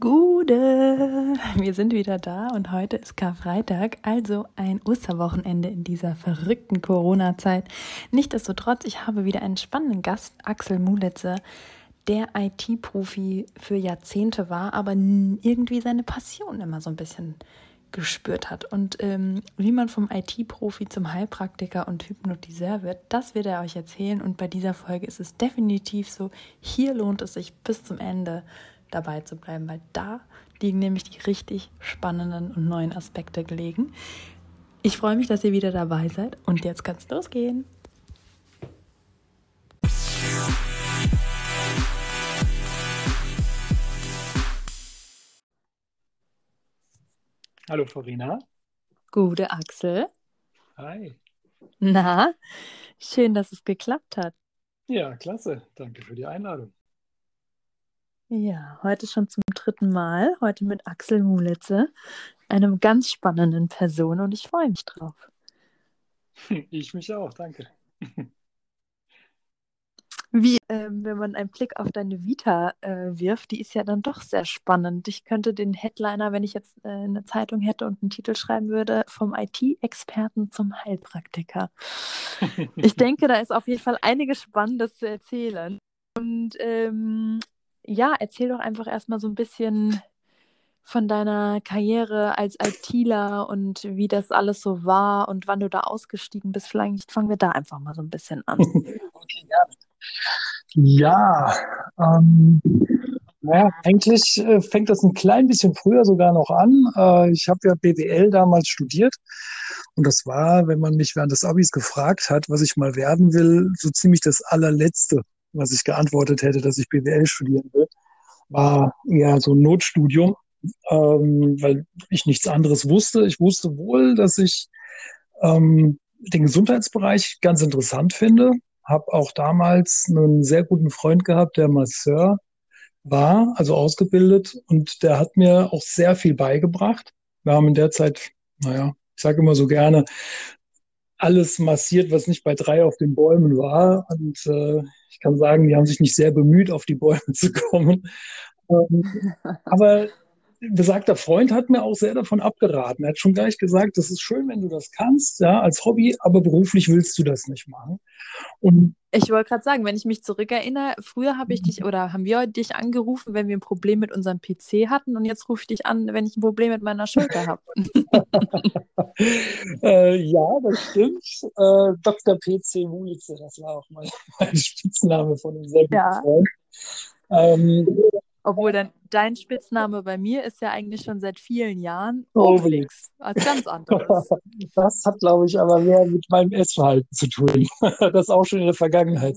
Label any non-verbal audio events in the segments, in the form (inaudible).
Gude! Wir sind wieder da und heute ist Karfreitag, also ein Osterwochenende in dieser verrückten Corona-Zeit. Nichtsdestotrotz, ich habe wieder einen spannenden Gast, Axel Mulitze, der IT-Profi für Jahrzehnte war, aber irgendwie seine Passion immer so ein bisschen gespürt hat. Und ähm, wie man vom IT-Profi zum Heilpraktiker und Hypnotiseur wird, das wird er euch erzählen. Und bei dieser Folge ist es definitiv so, hier lohnt es sich bis zum Ende dabei zu bleiben, weil da liegen nämlich die richtig spannenden und neuen Aspekte gelegen. Ich freue mich, dass ihr wieder dabei seid und jetzt kann es losgehen. Hallo Farina. Gute Axel. Hi. Na, schön, dass es geklappt hat. Ja, klasse. Danke für die Einladung. Ja, heute schon zum dritten Mal. Heute mit Axel Mulitze, einem ganz spannenden Person und ich freue mich drauf. (laughs) Ich mich auch, danke. Wie, ähm, wenn man einen Blick auf deine Vita äh, wirft, die ist ja dann doch sehr spannend. Ich könnte den Headliner, wenn ich jetzt äh, eine Zeitung hätte und einen Titel schreiben würde, vom IT-Experten zum Heilpraktiker. ich (laughs) denke, da ist auf jeden Fall einiges Spannendes zu erzählen. Und ähm, ja, erzähl doch einfach erstmal so ein bisschen von deiner Karriere als ITler und wie das alles so war und wann du da ausgestiegen bist. Vielleicht fangen wir da einfach mal so ein bisschen an. (laughs) Okay, gerne. Ja, ähm, naja, eigentlich äh, fängt das ein klein bisschen früher sogar noch an. Äh, ich habe ja BWL damals studiert und das war, wenn man mich während des Abis gefragt hat, was ich mal werden will, so ziemlich das allerletzte, was ich geantwortet hätte, dass ich BWL studieren will, war eher so ein Notstudium, ähm, weil ich nichts anderes wusste. Ich wusste wohl, dass ich ähm, den Gesundheitsbereich ganz interessant finde. Habe auch damals einen sehr guten Freund gehabt, der Masseur war, also ausgebildet, und der hat mir auch sehr viel beigebracht. Wir haben in der Zeit, naja, ich sage immer so gerne, alles massiert, was nicht bei drei auf den Bäumen war. Und äh, ich kann sagen, die haben sich nicht sehr bemüht, auf die Bäume (laughs) zu kommen. Ähm, aber besagter Freund hat mir auch sehr davon abgeraten. Er hat schon gleich gesagt, das ist schön, wenn du das kannst, ja, als Hobby, aber beruflich willst du das nicht machen. Und ich wollte gerade sagen, wenn ich mich zurückerinnere, früher habe ich dich oder haben wir dich angerufen, wenn wir ein Problem mit unserem PC hatten und jetzt rufe ich dich an, wenn ich ein Problem mit meiner Schulter habe. (laughs) äh, ja, das stimmt. Äh, Dr. PC Mulitze, das war auch mal (laughs) mein Spitzname von guten ja. Freund. Ähm, obwohl dann dein Spitzname bei mir ist ja eigentlich schon seit vielen Jahren Obelix. Als ganz anderes. (laughs) Das hat, glaube ich, aber mehr mit meinem Essverhalten zu tun. (laughs) Das auch schon in der Vergangenheit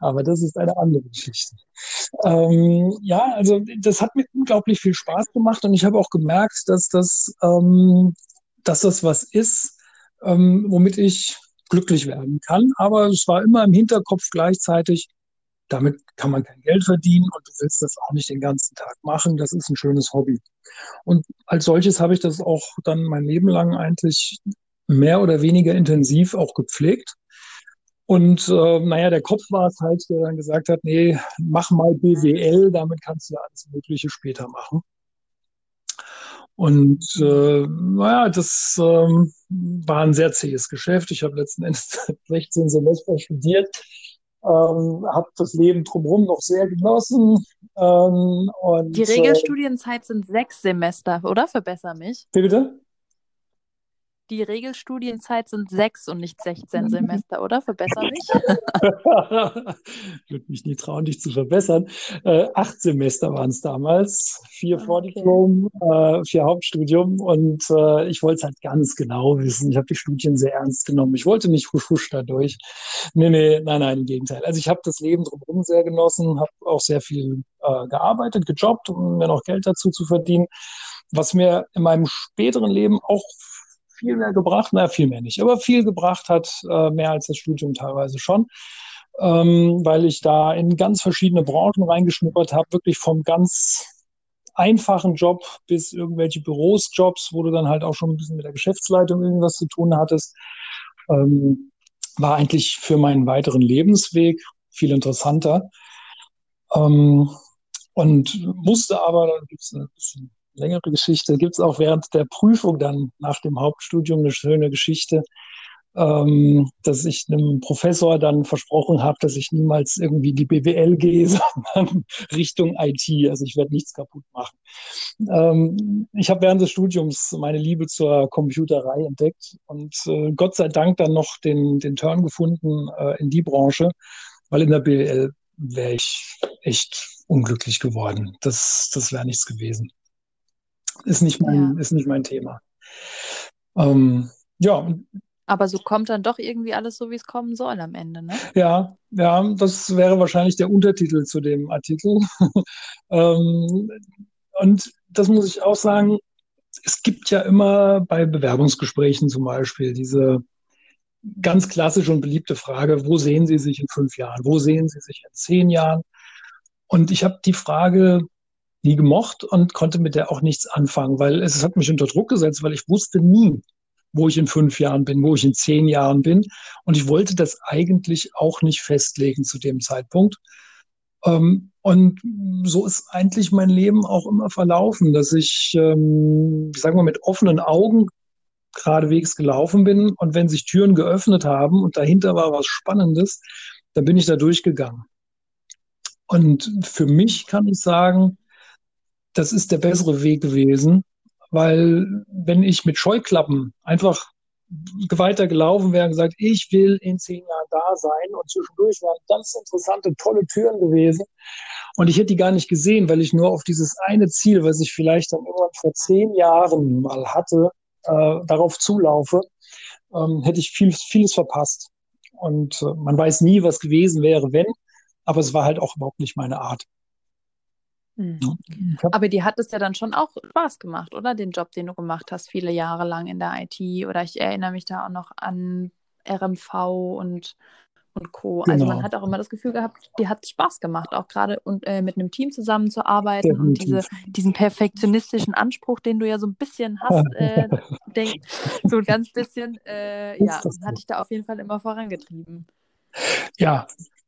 Aber das ist eine andere Geschichte. Ähm, ja, also das hat mir unglaublich viel Spaß gemacht und ich habe auch gemerkt, dass das, ähm, dass das was ist, ähm, womit ich glücklich werden kann. Aber es war immer im Hinterkopf gleichzeitig, damit kann man kein Geld verdienen und du willst das auch nicht den ganzen Tag machen. Das ist ein schönes Hobby. Und als solches habe ich das auch dann mein Leben lang eigentlich mehr oder weniger intensiv auch gepflegt. Und äh, naja, der Kopf war es halt, der dann gesagt hat, nee, mach mal BWL, damit kannst du alles Mögliche später machen. Und äh, naja, das äh, war ein sehr zähes Geschäft. Ich habe letzten Endes (laughs) 16 Semester studiert ähm, habe das Leben drumherum noch sehr genossen. Ähm, und, Die Regelstudienzeit äh, sind sechs Semester, oder? Verbessere mich. Wie bitte? Die Regelstudienzeit sind sechs und nicht 16 (laughs) Semester, oder? Verbessere (laughs) mich. ich würde mich nie trauen, dich zu verbessern. Äh, acht Semester waren es damals. Vier ah, okay. Vordiplom, äh, vier Hauptstudium. Und äh, ich wollte es halt ganz genau wissen. Ich habe die Studien sehr ernst genommen. Ich wollte nicht husch husch dadurch. Nee, nee, nein, nein, im Gegenteil. Also ich habe das Leben drumherum sehr genossen, habe auch sehr viel äh, gearbeitet, gejobbt, um mir noch Geld dazu zu verdienen. Was mir in meinem späteren Leben auch viel mehr gebracht, naja, viel mehr nicht, aber viel gebracht hat, äh, mehr als das Studium teilweise schon, ähm, weil ich da in ganz verschiedene Branchen reingeschnuppert habe, wirklich vom ganz einfachen Job bis irgendwelche Bürosjobs, wo du dann halt auch schon ein bisschen mit der Geschäftsleitung irgendwas zu tun hattest. Ähm, war eigentlich für meinen weiteren Lebensweg viel interessanter. Ähm, und musste aber, da gibt es eine bisschen längere Geschichte, gibt es auch während der Prüfung dann nach dem Hauptstudium eine schöne Geschichte, ähm, dass ich einem Professor dann versprochen habe, dass ich niemals irgendwie die BWL gehe, (laughs) sondern Richtung IT. Also ich werde nichts kaputt machen. Ähm, ich habe während des Studiums meine Liebe zur Computerei entdeckt und äh, Gott sei Dank dann noch den, den Turn gefunden äh, in die Branche, weil in der BWL wäre ich echt unglücklich geworden. Das, das wäre nichts gewesen. Ist nicht mein, ja. ist nicht mein Thema. Ähm, ja, aber so kommt dann doch irgendwie alles so, wie es kommen soll am Ende, ne? Ja, ja, das wäre wahrscheinlich der Untertitel zu dem Artikel. (laughs) ähm, und das muss ich auch sagen, es gibt ja immer bei Bewerbungsgesprächen zum Beispiel diese ganz klassische und beliebte Frage, wo sehen Sie sich in fünf Jahren? Wo sehen Sie sich in zehn Jahren? Und ich habe die Frage nie gemocht und konnte mit der auch nichts anfangen, weil es, es hat mich unter Druck gesetzt, weil ich wusste nie, wo ich in fünf Jahren bin, wo ich in zehn Jahren bin. Und ich wollte das eigentlich auch nicht festlegen zu dem Zeitpunkt. Ähm, und so ist eigentlich mein Leben auch immer verlaufen, dass ich, ähm, ich sage mal, mit offenen Augen geradewegs gelaufen bin. Und wenn sich Türen geöffnet haben und dahinter war was Spannendes, dann bin ich da durchgegangen. Und für mich kann ich sagen, das ist der bessere Weg gewesen, weil wenn ich mit Scheuklappen einfach weiter gelaufen wäre und gesagt, ich will in zehn Jahren da sein und zwischendurch wären ganz interessante, tolle Türen gewesen und ich hätte die gar nicht gesehen, weil ich nur auf dieses eine Ziel, was ich vielleicht dann irgendwann vor zehn Jahren mal hatte, äh, darauf zulaufe, ähm, hätte ich viel, vieles verpasst. Und äh, man weiß nie, was gewesen wäre, wenn, aber es war halt auch überhaupt nicht meine Art. Mhm. Aber dir hat es ja dann schon auch Spaß gemacht, oder? Den Job, den du gemacht hast, viele Jahre lang in der IT. Oder ich erinnere mich da auch noch an RMV und, und Co. Genau. Also man genau. hat auch immer das Gefühl gehabt, dir hat es Spaß gemacht, auch gerade und, äh, mit einem Team zusammenzuarbeiten Definitiv. und diese, diesen perfektionistischen Anspruch, den du ja so ein bisschen (laughs) hast, äh, denk, so ein ganz bisschen, äh, ja, hat dich da auf jeden Fall immer vorangetrieben. Ja,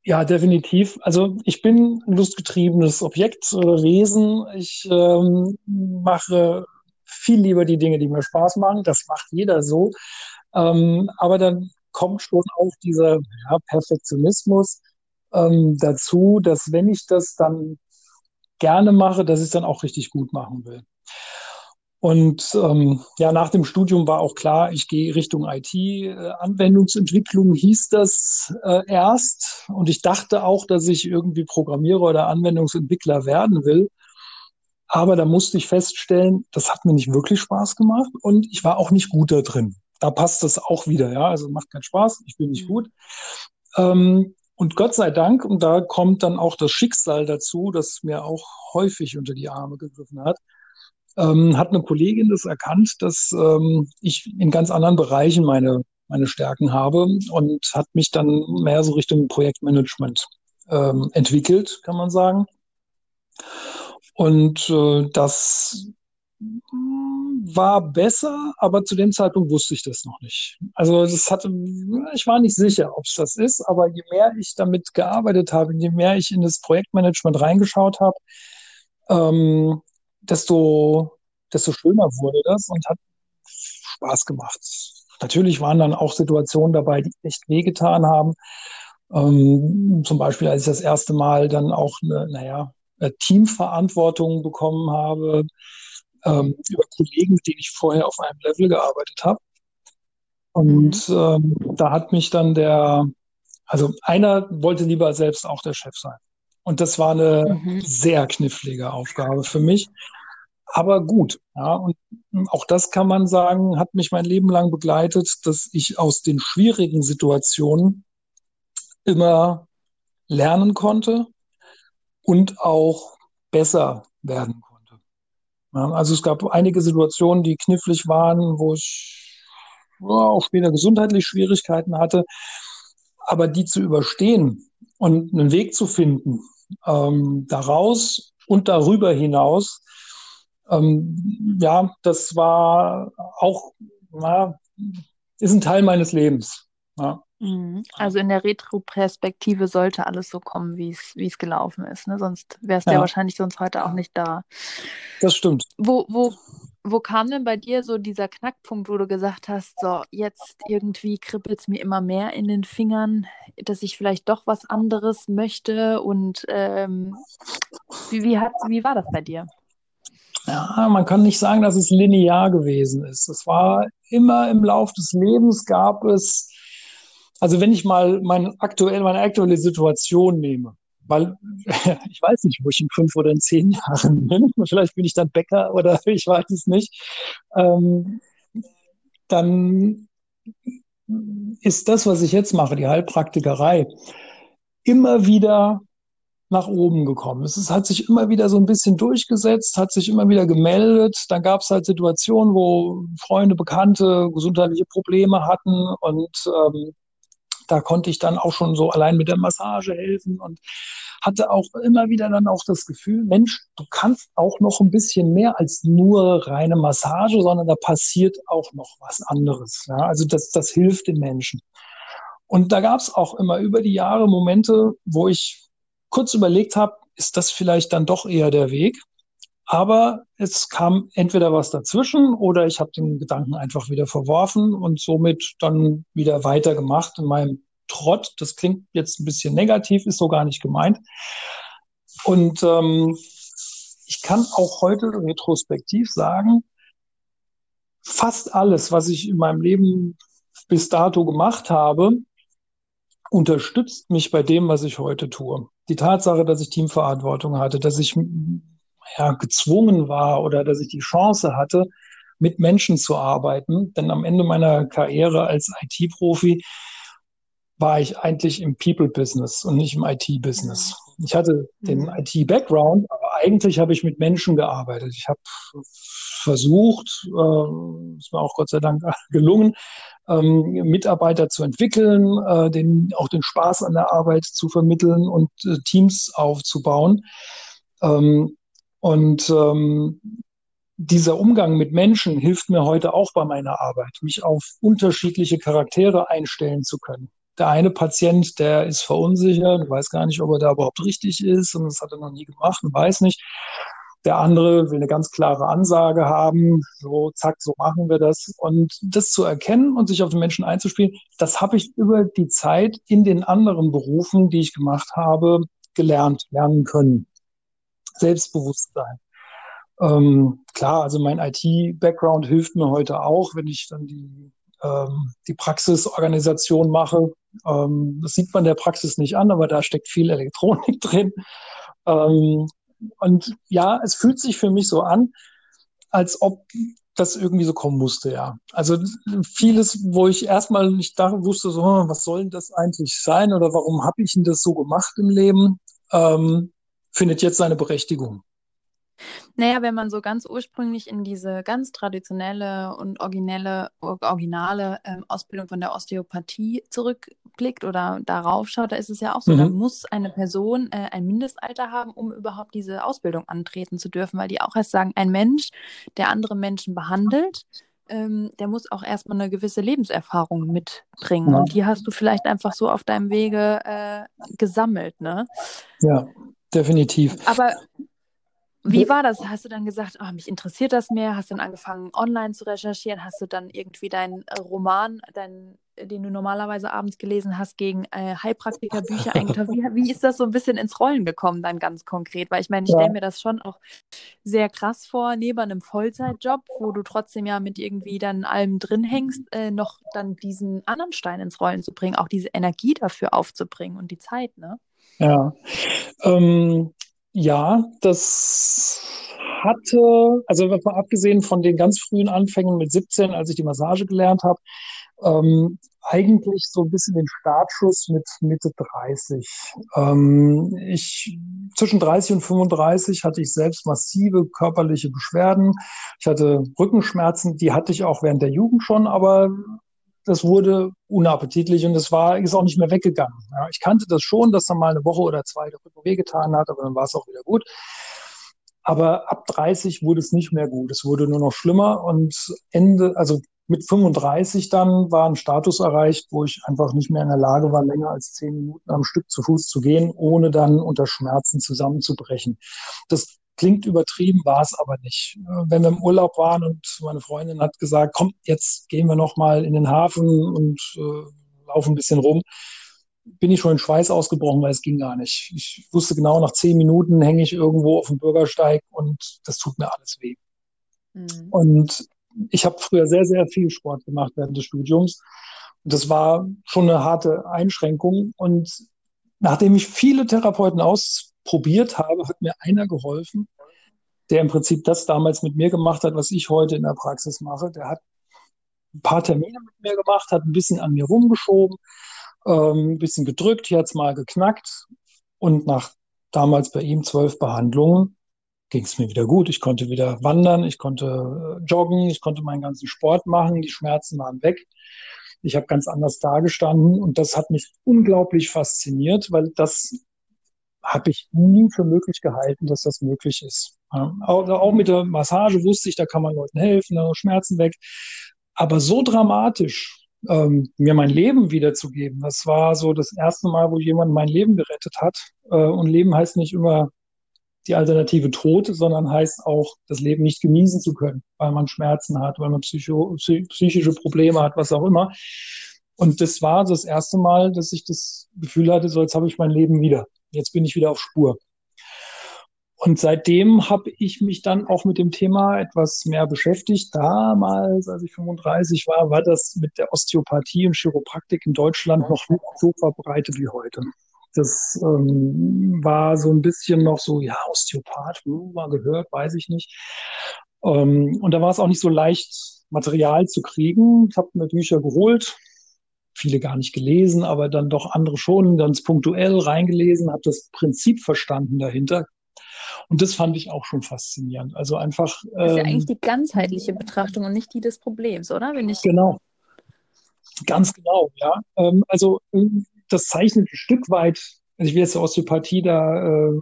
ja, definitiv. Also ich bin ein lustgetriebenes Objekt oder Wesen. Ich ähm, mache viel lieber die Dinge, die mir Spaß machen. Das macht jeder so. Ähm, aber dann kommt schon auch dieser ja, Perfektionismus ähm, dazu, dass wenn ich das dann gerne mache, dass ich es dann auch richtig gut machen will. Und ähm, ja, nach dem Studium war auch klar, ich gehe Richtung IT. Äh, Anwendungsentwicklung hieß das äh, erst. Und ich dachte auch, dass ich irgendwie Programmierer oder Anwendungsentwickler werden will. Aber da musste ich feststellen, das hat mir nicht wirklich Spaß gemacht und ich war auch nicht gut da drin. Da passt das auch wieder, ja. Also macht keinen Spaß, ich bin nicht mhm. gut. Ähm, und Gott sei Dank, und da kommt dann auch das Schicksal dazu, das mir auch häufig unter die Arme gegriffen hat, ähm, hat eine Kollegin das erkannt, dass ähm, ich in ganz anderen Bereichen meine, meine Stärken habe und hat mich dann mehr so Richtung Projektmanagement ähm, entwickelt, kann man sagen. Und äh, das war besser, aber zu dem Zeitpunkt wusste ich das noch nicht. Also das hatte, ich war nicht sicher, ob es das ist, aber je mehr ich damit gearbeitet habe, je mehr ich in das Projektmanagement reingeschaut habe, ähm, desto, desto schöner wurde das und hat Spaß gemacht. Natürlich waren dann auch Situationen dabei, die echt wehgetan haben. Ähm, zum Beispiel, als ich das erste Mal dann auch eine, naja, eine Teamverantwortung bekommen habe ähm, über Kollegen, mit denen ich vorher auf einem Level gearbeitet habe. Und mhm. ähm, da hat mich dann der, also einer wollte lieber selbst auch der Chef sein. Und das war eine mhm. sehr knifflige Aufgabe für mich. Aber gut, ja, und auch das kann man sagen, hat mich mein Leben lang begleitet, dass ich aus den schwierigen Situationen immer lernen konnte und auch besser werden konnte. Ja, also es gab einige Situationen, die knifflig waren, wo ich ja, auch später gesundheitlich Schwierigkeiten hatte, aber die zu überstehen und einen Weg zu finden, ähm, daraus und darüber hinaus, ähm, ja, das war auch, na, ist ein Teil meines Lebens. Ja. Mhm. Also in der Retro-Perspektive sollte alles so kommen, wie es gelaufen ist. Ne? Sonst wärst du ja. ja wahrscheinlich sonst heute auch nicht da. Das stimmt. Wo, wo, wo kam denn bei dir so dieser Knackpunkt, wo du gesagt hast, so jetzt irgendwie kribbelt es mir immer mehr in den Fingern, dass ich vielleicht doch was anderes möchte? Und ähm, wie, wie, hat, wie war das bei dir? Ja, man kann nicht sagen, dass es linear gewesen ist. Es war immer im Lauf des Lebens gab es also wenn ich mal mein aktuell, meine aktuelle Situation nehme, weil (laughs) ich weiß nicht, wo ich in fünf oder in zehn Jahren bin, vielleicht bin ich dann Bäcker oder (laughs) ich weiß es nicht, ähm, dann ist das, was ich jetzt mache, die Heilpraktikerei, immer wieder nach oben gekommen. Es ist, hat sich immer wieder so ein bisschen durchgesetzt, hat sich immer wieder gemeldet. Dann gab es halt Situationen, wo Freunde, Bekannte gesundheitliche Probleme hatten und ähm, da konnte ich dann auch schon so allein mit der Massage helfen und hatte auch immer wieder dann auch das Gefühl, Mensch, du kannst auch noch ein bisschen mehr als nur reine Massage, sondern da passiert auch noch was anderes. Ja? Also das, das hilft den Menschen. Und da gab es auch immer über die Jahre Momente, wo ich kurz überlegt habe, ist das vielleicht dann doch eher der Weg? Aber es kam entweder was dazwischen oder ich habe den Gedanken einfach wieder verworfen und somit dann wieder weitergemacht in meinem Trott. Das klingt jetzt ein bisschen negativ, ist so gar nicht gemeint. Und ähm, ich kann auch heute retrospektiv sagen, fast alles, was ich in meinem Leben bis dato gemacht habe, unterstützt mich bei dem, was ich heute tue. Die Tatsache, dass ich Teamverantwortung hatte, dass ich ja, gezwungen war oder dass ich die Chance hatte, mit Menschen zu arbeiten. Denn am Ende meiner Karriere als IT-Profi war ich eigentlich im People-Business und nicht im IT-Business. Ich hatte den mhm. IT-Background, eigentlich habe ich mit Menschen gearbeitet. Ich habe versucht, äh, ist mir auch Gott sei Dank (laughs) gelungen, ähm, Mitarbeiter zu entwickeln, äh, den, auch den Spaß an der Arbeit zu vermitteln und äh, Teams aufzubauen. Ähm, und ähm, dieser Umgang mit Menschen hilft mir heute auch bei meiner Arbeit, mich auf unterschiedliche Charaktere einstellen zu können. Der eine Patient, der ist verunsichert, weiß gar nicht, ob er da überhaupt richtig ist und das hat er noch nie gemacht und weiß nicht. Der andere will eine ganz klare Ansage haben, so zack, so machen wir das. Und das zu erkennen und sich auf den Menschen einzuspielen, das habe ich über die Zeit in den anderen Berufen, die ich gemacht habe, gelernt, lernen können. Selbstbewusstsein. Ähm, klar, also mein IT-Background hilft mir heute auch, wenn ich dann die, ähm, die Praxisorganisation mache. Ähm, das sieht man der Praxis nicht an, aber da steckt viel Elektronik (laughs) drin. Ähm, und ja, es fühlt sich für mich so an, als ob das irgendwie so kommen musste, ja. Also vieles, wo ich erstmal nicht da wusste, so, hm, was soll denn das eigentlich sein oder warum habe ich denn das so gemacht im Leben, ähm, findet jetzt seine Berechtigung. Naja, wenn man so ganz ursprünglich in diese ganz traditionelle und originelle, originale ähm, Ausbildung von der Osteopathie zurückblickt oder darauf schaut, da ist es ja auch so, mhm. da muss eine Person äh, ein Mindestalter haben, um überhaupt diese Ausbildung antreten zu dürfen, weil die auch erst sagen, ein Mensch, der andere Menschen behandelt, ähm, der muss auch erstmal eine gewisse Lebenserfahrung mitbringen. Ja. Und die hast du vielleicht einfach so auf deinem Wege äh, gesammelt, ne? Ja, definitiv. Aber wie war das? Hast du dann gesagt, oh, mich interessiert das mehr? Hast du dann angefangen, online zu recherchieren? Hast du dann irgendwie deinen äh, Roman, dein, den du normalerweise abends gelesen hast, gegen äh, Heilpraktikerbücher eingetaucht? Wie, wie ist das so ein bisschen ins Rollen gekommen dann ganz konkret? Weil ich meine, ich ja. stelle mir das schon auch sehr krass vor, neben einem Vollzeitjob, wo du trotzdem ja mit irgendwie dann allem drin hängst, äh, noch dann diesen anderen Stein ins Rollen zu bringen, auch diese Energie dafür aufzubringen und die Zeit, ne? Ja, ähm, ja, das hatte, also mal abgesehen von den ganz frühen Anfängen mit 17, als ich die Massage gelernt habe, ähm, eigentlich so ein bisschen den Startschuss mit Mitte 30. Ähm, ich, zwischen 30 und 35 hatte ich selbst massive körperliche Beschwerden. Ich hatte Rückenschmerzen, die hatte ich auch während der Jugend schon, aber das wurde unappetitlich und es war, ist auch nicht mehr weggegangen. Ja, ich kannte das schon, dass dann mal eine Woche oder zwei der Rücken wehgetan hat, aber dann war es auch wieder gut. Aber ab 30 wurde es nicht mehr gut. Es wurde nur noch schlimmer und Ende, also mit 35 dann war ein Status erreicht, wo ich einfach nicht mehr in der Lage war, länger als zehn Minuten am Stück zu Fuß zu gehen, ohne dann unter Schmerzen zusammenzubrechen. Das klingt übertrieben, war es aber nicht. Wenn wir im Urlaub waren und meine Freundin hat gesagt, komm, jetzt gehen wir noch mal in den Hafen und äh, laufen ein bisschen rum, bin ich schon in Schweiß ausgebrochen, weil es ging gar nicht. Ich wusste genau, nach zehn Minuten hänge ich irgendwo auf dem Bürgersteig und das tut mir alles weh. Mhm. Und ich habe früher sehr, sehr viel Sport gemacht während des Studiums. Das war schon eine harte Einschränkung. Und nachdem ich viele Therapeuten ausprobiert habe, hat mir einer geholfen, der im Prinzip das damals mit mir gemacht hat, was ich heute in der Praxis mache. Der hat ein paar Termine mit mir gemacht, hat ein bisschen an mir rumgeschoben, ähm, ein bisschen gedrückt, hier hat es mal geknackt. Und nach damals bei ihm zwölf Behandlungen ging es mir wieder gut. Ich konnte wieder wandern, ich konnte äh, joggen, ich konnte meinen ganzen Sport machen, die Schmerzen waren weg. Ich habe ganz anders dagestanden und das hat mich unglaublich fasziniert, weil das habe ich nie für möglich gehalten, dass das möglich ist. Auch, auch mit der Massage wusste ich, da kann man Leuten helfen, Schmerzen weg. Aber so dramatisch ähm, mir mein Leben wiederzugeben, das war so das erste Mal, wo jemand mein Leben gerettet hat. Äh, und Leben heißt nicht immer die Alternative Tod, sondern heißt auch, das Leben nicht genießen zu können, weil man Schmerzen hat, weil man psycho, psychische Probleme hat, was auch immer. Und das war das erste Mal, dass ich das Gefühl hatte, so jetzt habe ich mein Leben wieder. Jetzt bin ich wieder auf Spur. Und seitdem habe ich mich dann auch mit dem Thema etwas mehr beschäftigt. Damals, als ich 35 war, war das mit der Osteopathie und Chiropraktik in Deutschland noch nicht so verbreitet wie heute. Das ähm, war so ein bisschen noch so, ja, Osteopath, hm, mal gehört, weiß ich nicht. Ähm, und da war es auch nicht so leicht, Material zu kriegen. Ich habe mir Bücher geholt, viele gar nicht gelesen, aber dann doch andere schon, ganz punktuell reingelesen, habe das Prinzip verstanden dahinter. Und das fand ich auch schon faszinierend. Also einfach. Das ist ja ähm, eigentlich die ganzheitliche Betrachtung und nicht die des Problems, oder? Wenn ich genau. Ganz genau, ja. Ähm, also das zeichnet ein Stück weit, also ich will jetzt die Osteopathie da, äh,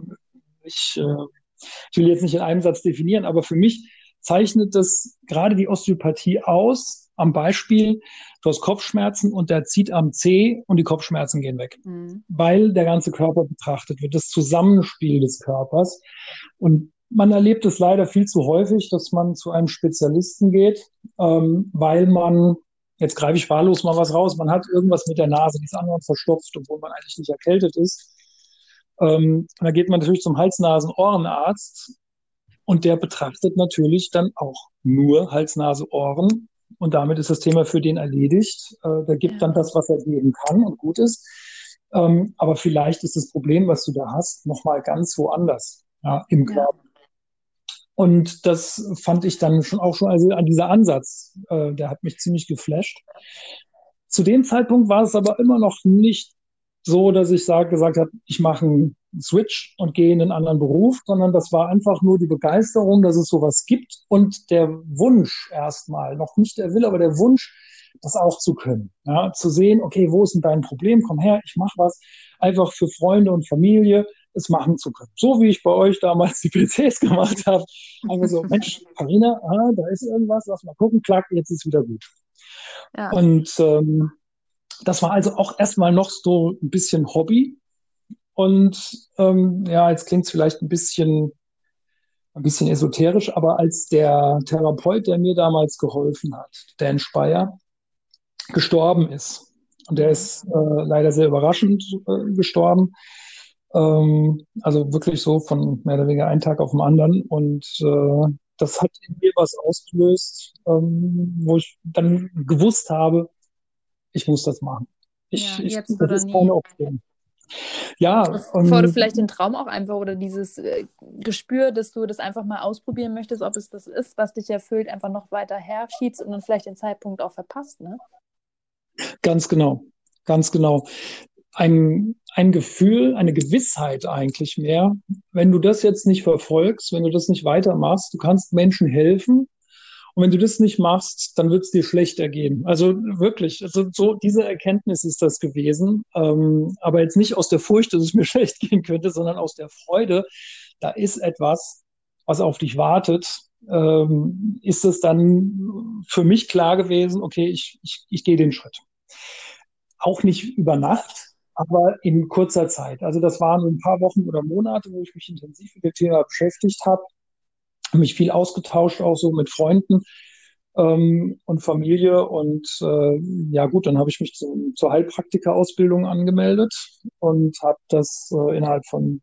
ich, äh, ich will jetzt nicht in einem Satz definieren, aber für mich zeichnet das gerade die Osteopathie aus, am Beispiel, du hast Kopfschmerzen und der zieht am C und die Kopfschmerzen gehen weg, mhm. weil der ganze Körper betrachtet wird, das Zusammenspiel des Körpers. Und man erlebt es leider viel zu häufig, dass man zu einem Spezialisten geht, ähm, weil man jetzt greife ich wahllos mal was raus, man hat irgendwas mit der Nase, die ist anderen verstopft, obwohl man eigentlich nicht erkältet ist. Ähm, da geht man natürlich zum Hals-Nasen-Ohrenarzt und der betrachtet natürlich dann auch nur Hals-Nase-Ohren und damit ist das Thema für den erledigt. Äh, der gibt ja. dann das, was er geben kann und gut ist. Ähm, aber vielleicht ist das Problem, was du da hast, nochmal ganz woanders ja, im Körper. Und das fand ich dann schon auch schon, also an dieser Ansatz, äh, der hat mich ziemlich geflasht. Zu dem Zeitpunkt war es aber immer noch nicht so, dass ich sag, gesagt habe, ich mache einen Switch und gehe in einen anderen Beruf, sondern das war einfach nur die Begeisterung, dass es sowas gibt und der Wunsch erstmal, noch nicht der Wille, aber der Wunsch, das auch zu können. Ja, zu sehen, okay, wo ist denn dein Problem? Komm her, ich mache was. Einfach für Freunde und Familie es machen zu können. So wie ich bei euch damals die (laughs) PCs gemacht habe. Einfach so, Mensch, Karina, ah, da ist irgendwas, lass mal gucken, klack, jetzt ist wieder gut. Ja. Und ähm, das war also auch erstmal noch so ein bisschen Hobby. Und ähm, ja, jetzt klingt es vielleicht ein bisschen, ein bisschen esoterisch, aber als der Therapeut, der mir damals geholfen hat, Dan Speyer, gestorben ist, und der ist äh, leider sehr überraschend äh, gestorben, ähm, also wirklich so von mehr oder weniger einen Tag auf den anderen. Und äh, das hat in mir was ausgelöst, ähm, wo ich dann gewusst habe, ich muss das machen. Ich, ja, ich, jetzt das ist keine Option. Ja, bevor du vielleicht den Traum auch einfach oder dieses äh, Gespür, dass du das einfach mal ausprobieren möchtest, ob es das ist, was dich erfüllt, einfach noch weiter herschiebst und dann vielleicht den Zeitpunkt auch verpasst, ne? Ganz genau, ganz genau ein, ein Gefühl, eine Gewissheit eigentlich mehr, wenn du das jetzt nicht verfolgst, wenn du das nicht weitermachst, du kannst Menschen helfen. Und wenn du das nicht machst, dann wird es dir schlechter gehen. Also wirklich, also so diese Erkenntnis ist das gewesen. Ähm, aber jetzt nicht aus der Furcht, dass es mir (laughs) schlecht gehen könnte, sondern aus der Freude. Da ist etwas, was auf dich wartet. ähm, ist es dann für mich klar gewesen, okay, ich, ich, ich gehe den Schritt. Auch nicht über Nacht, aber in kurzer Zeit. Also das waren ein paar Wochen oder Monate, wo ich mich intensiv mit dem Thema beschäftigt habe, mich viel ausgetauscht, auch so mit Freunden ähm, und Familie. Und äh, ja gut, dann habe ich mich zu, zur Heilpraktika-Ausbildung angemeldet und habe das äh, innerhalb von,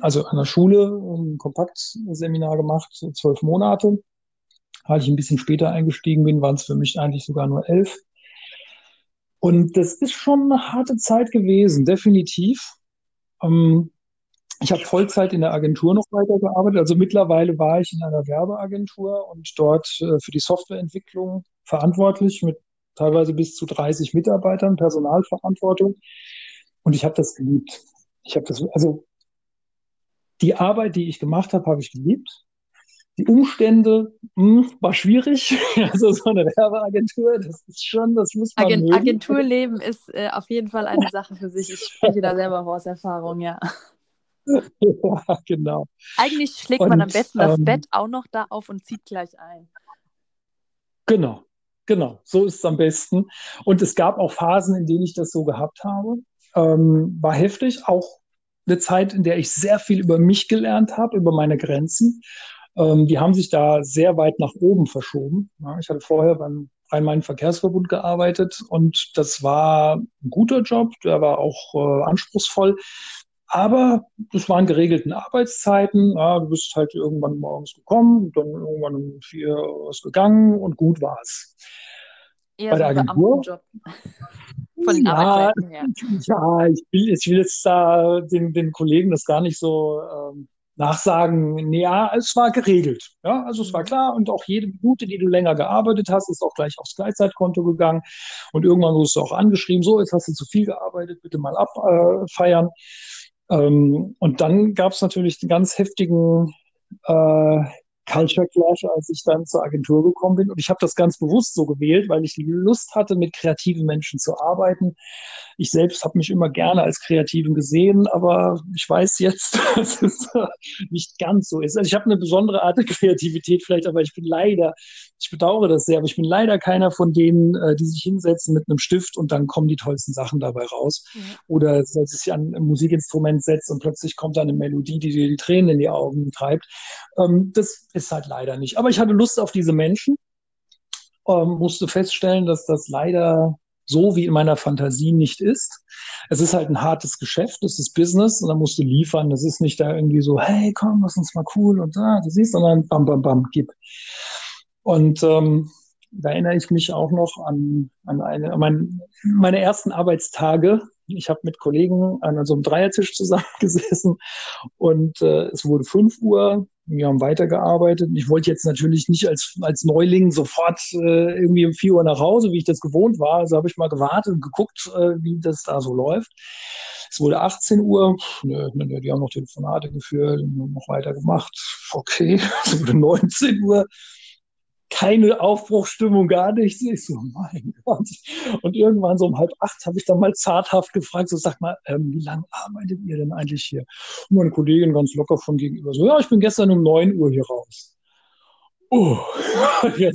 also der Schule ein Kompaktseminar gemacht, zwölf Monate. Als ich ein bisschen später eingestiegen bin, waren es für mich eigentlich sogar nur elf. Und das ist schon eine harte Zeit gewesen, definitiv. Ähm, ich habe Vollzeit in der Agentur noch weitergearbeitet. Also mittlerweile war ich in einer Werbeagentur und dort äh, für die Softwareentwicklung verantwortlich mit teilweise bis zu 30 Mitarbeitern, Personalverantwortung. Und ich habe das geliebt. Ich habe das, also die Arbeit, die ich gemacht habe, habe ich geliebt die Umstände mh, hm, war schwierig. (laughs) Also so eine Werbeagentur, das ist schon, das muss man Agent, Agenturleben ist äh, auf jeden Fall eine Sache für sich. Ich spreche da selber aus Erfahrung, ja. (laughs) ja, genau. Eigentlich schlägt und, man am besten das ähm, Bett auch noch da auf und zieht gleich ein. Genau, genau, so ist es am besten. Und es gab auch Phasen, in denen ich das so gehabt habe. Ähm, war heftig, auch eine Zeit, in der ich sehr viel über mich gelernt habe, über meine Grenzen. Ähm, die haben sich da sehr weit nach oben verschoben. Ja, ich hatte vorher beim Rhein-Main-Verkehrsverbund gearbeitet und das war ein guter Job, der war auch äh, anspruchsvoll. Aber das waren geregelten Arbeitszeiten. Ja, du bist halt irgendwann morgens gekommen, dann irgendwann um vier was gegangen und gut war es. Eher Bei der Agentur. Von den ja, her. (laughs) Ja, ich will, ich will jetzt da den, den Kollegen das gar nicht so ähm, nachsagen, ja, es war geregelt. Ja, also es war mhm. klar und auch jede Minute, die du länger gearbeitet hast, ist auch gleich aufs Gleitzeitkonto gegangen und irgendwann wurdest du auch angeschrieben, so, jetzt hast du zu viel gearbeitet, bitte mal abfeiern. Äh, ähm, und dann gab es natürlich den ganz heftigen äh, Culture Clash, als ich dann zur Agentur gekommen bin. Und ich habe das ganz bewusst so gewählt, weil ich Lust hatte, mit kreativen Menschen zu arbeiten. Ich selbst habe mich immer gerne als Kreativen gesehen, aber ich weiß jetzt, (laughs) dass es nicht ganz so ist. Also ich habe eine besondere Art der Kreativität vielleicht, aber ich bin leider, ich bedauere das sehr, aber ich bin leider keiner von denen, äh, die sich hinsetzen mit einem Stift und dann kommen die tollsten Sachen dabei raus. Ja. Oder sich an ein Musikinstrument setzt und plötzlich kommt da eine Melodie, die dir die Tränen in die Augen treibt. Ähm, das ist halt leider nicht. Aber ich hatte Lust auf diese Menschen, ähm, musste feststellen, dass das leider so wie in meiner Fantasie nicht ist. Es ist halt ein hartes Geschäft, es ist Business und da musst du liefern. Das ist nicht da irgendwie so, hey, komm, lass uns mal cool und da, du siehst, sondern bam, bam, bam, gib. Und ähm, da erinnere ich mich auch noch an, an, eine, an mein, meine ersten Arbeitstage. Ich habe mit Kollegen an so einem Dreiertisch zusammengesessen (laughs) und äh, es wurde fünf Uhr wir haben weitergearbeitet. Ich wollte jetzt natürlich nicht als, als Neuling sofort äh, irgendwie um 4 Uhr nach Hause, wie ich das gewohnt war. Also habe ich mal gewartet und geguckt, äh, wie das da so läuft. Es wurde 18 Uhr. Nö, nö, die haben noch Telefonate geführt und noch weiter gemacht. Okay, (laughs) es wurde 19 Uhr keine Aufbruchstimmung, gar nichts. Ich so, mein Gott. Und irgendwann so um halb acht habe ich dann mal zarthaft gefragt, so sag mal, ähm, wie lange arbeitet ihr denn eigentlich hier? Und meine Kollegin ganz locker von gegenüber so, ja, ich bin gestern um neun Uhr hier raus. Oh, (laughs) okay,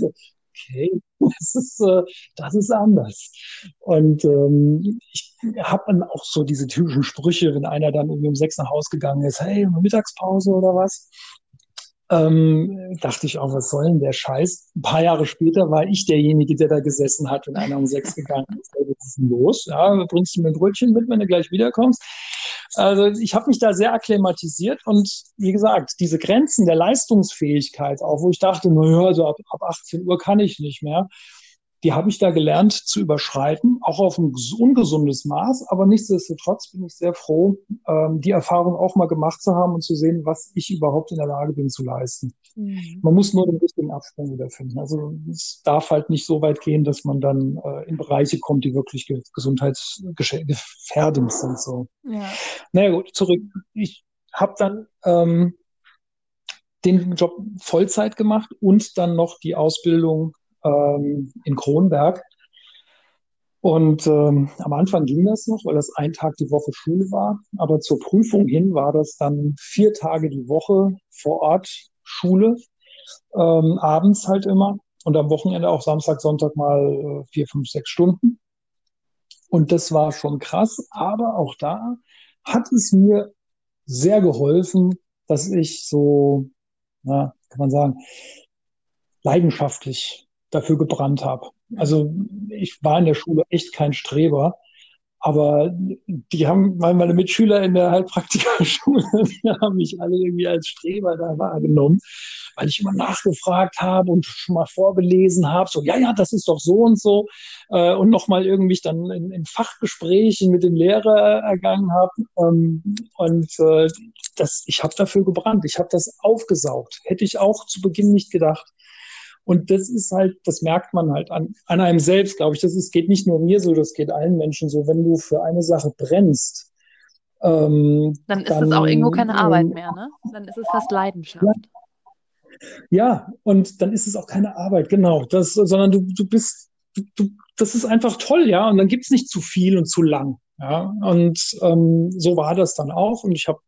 das ist, äh, das ist anders. Und ähm, ich habe dann auch so diese typischen Sprüche, wenn einer dann irgendwie um sechs nach Hause gegangen ist, hey, Mittagspause oder was? Ähm, dachte ich auch, was soll denn der Scheiß? Ein paar Jahre später war ich derjenige, der da gesessen hat, wenn einer um sechs gegangen ist. Was ist denn los? Ja, bringst du mir ein Brötchen mit, wenn du gleich wiederkommst? Also ich habe mich da sehr akklimatisiert und wie gesagt, diese Grenzen der Leistungsfähigkeit, auch wo ich dachte, naja, also ab, ab 18 Uhr kann ich nicht mehr, die habe ich da gelernt zu überschreiten, auch auf ein ungesundes Maß. Aber nichtsdestotrotz bin ich sehr froh, ähm, die Erfahrung auch mal gemacht zu haben und zu sehen, was ich überhaupt in der Lage bin zu leisten. Mhm. Man muss nur den richtigen Absprung wiederfinden. Also es darf halt nicht so weit gehen, dass man dann äh, in Bereiche kommt, die wirklich gesundheitsgefährdend sind. So. Ja. Naja gut, zurück. Ich habe dann ähm, den Job Vollzeit gemacht und dann noch die Ausbildung ähm, in Kronberg. Und ähm, am Anfang ging das noch, weil das ein Tag die Woche Schule war. Aber zur Prüfung hin war das dann vier Tage die Woche vor Ort Schule. ähm, abends halt immer und am Wochenende auch Samstag, Sonntag mal äh, vier, fünf, sechs Stunden. Und das war schon krass, aber auch da hat es mir sehr geholfen, dass ich so, na, kann man sagen, leidenschaftlich dafür gebrannt habe. Also ich war in der Schule echt kein Streber, aber die haben, meine Mitschüler in der Heilpraktikerschule, (laughs) die haben mich alle irgendwie als Streber da wahrgenommen, weil ich immer nachgefragt habe und schon mal vorgelesen habe, so, ja, ja, das ist doch so und so, äh, und nochmal irgendwie dann in, in, Fachgesprächen mit dem Lehrer ergangen habe. Ähm, und äh, das, ich habe dafür gebrannt, ich habe das aufgesaugt. Hätte ich auch zu Beginn nicht gedacht. Und das ist halt, das merkt man halt an, an einem selbst, glaube ich. Das ist, geht nicht nur mir so, das geht allen Menschen so. Wenn du für eine Sache brennst, ähm, dann ist es auch irgendwo keine Arbeit mehr, ne? Dann ist es fast Leidenschaft. Ja. Ja, und dann ist es auch keine Arbeit, genau. Das, sondern du, du bist, du, das ist einfach toll, ja. Und dann gibt es nicht zu viel und zu lang. Ja. Und ähm, so war das dann auch. Und ich habe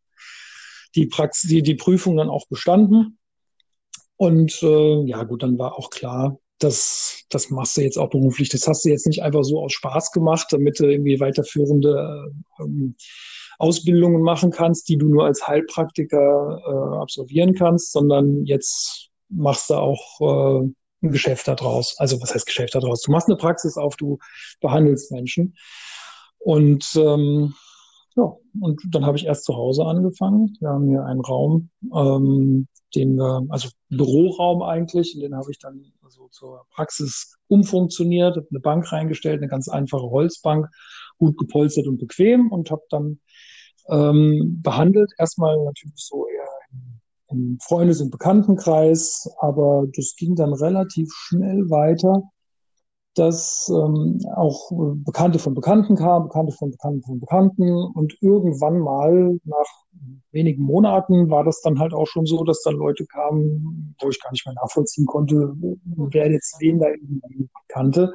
die Praxis, die, die Prüfung dann auch bestanden. Und äh, ja, gut, dann war auch klar, das, das machst du jetzt auch beruflich. Das hast du jetzt nicht einfach so aus Spaß gemacht, damit du irgendwie weiterführende ähm, Ausbildungen machen kannst, die du nur als Heilpraktiker äh, absolvieren kannst, sondern jetzt machst du auch äh, ein Geschäft daraus. Also was heißt Geschäft daraus? Du machst eine Praxis auf, du behandelst Menschen. Und ähm, ja, und dann habe ich erst zu Hause angefangen. Wir haben hier einen Raum, ähm, den wir, also Büroraum eigentlich, den habe ich dann so zur Praxis umfunktioniert, eine Bank reingestellt, eine ganz einfache Holzbank, gut gepolstert und bequem und habe dann ähm, behandelt. Erstmal natürlich so eher im Freundes- und Bekanntenkreis, aber das ging dann relativ schnell weiter dass ähm, auch Bekannte von Bekannten kamen, Bekannte von Bekannten von Bekannten. Und irgendwann mal, nach wenigen Monaten, war das dann halt auch schon so, dass dann Leute kamen, wo ich gar nicht mehr nachvollziehen konnte, wer jetzt wen da irgendwie kannte.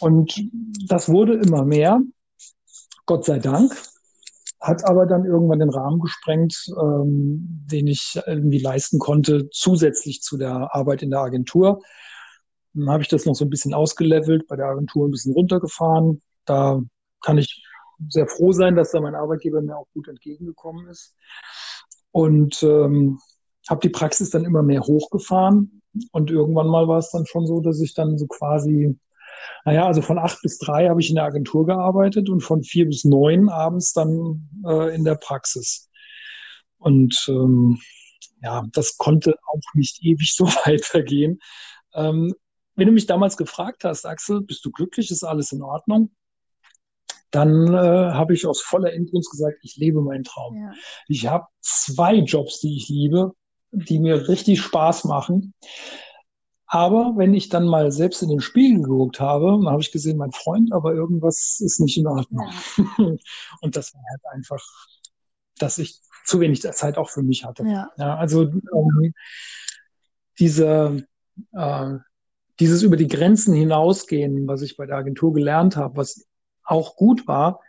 Und das wurde immer mehr, Gott sei Dank, hat aber dann irgendwann den Rahmen gesprengt, ähm, den ich irgendwie leisten konnte, zusätzlich zu der Arbeit in der Agentur. Dann habe ich das noch so ein bisschen ausgelevelt, bei der Agentur ein bisschen runtergefahren. Da kann ich sehr froh sein, dass da mein Arbeitgeber mir auch gut entgegengekommen ist. Und ähm, habe die Praxis dann immer mehr hochgefahren. Und irgendwann mal war es dann schon so, dass ich dann so quasi, naja, also von acht bis drei habe ich in der Agentur gearbeitet und von vier bis neun abends dann äh, in der Praxis. Und ähm, ja, das konnte auch nicht (laughs) ewig so weitergehen. Ähm, wenn du mich damals gefragt hast, Axel, bist du glücklich, ist alles in Ordnung? Dann äh, habe ich aus voller Inbrunst gesagt, ich lebe meinen Traum. Ja. Ich habe zwei Jobs, die ich liebe, die mir richtig Spaß machen. Aber wenn ich dann mal selbst in den Spiegel geguckt habe, dann habe ich gesehen, mein Freund, aber irgendwas ist nicht in Ordnung. Ja. (laughs) Und das war halt einfach, dass ich zu wenig Zeit auch für mich hatte. Ja. ja also ähm, diese, äh, dieses über die Grenzen hinausgehen, was ich bei der Agentur gelernt habe, was auch gut war,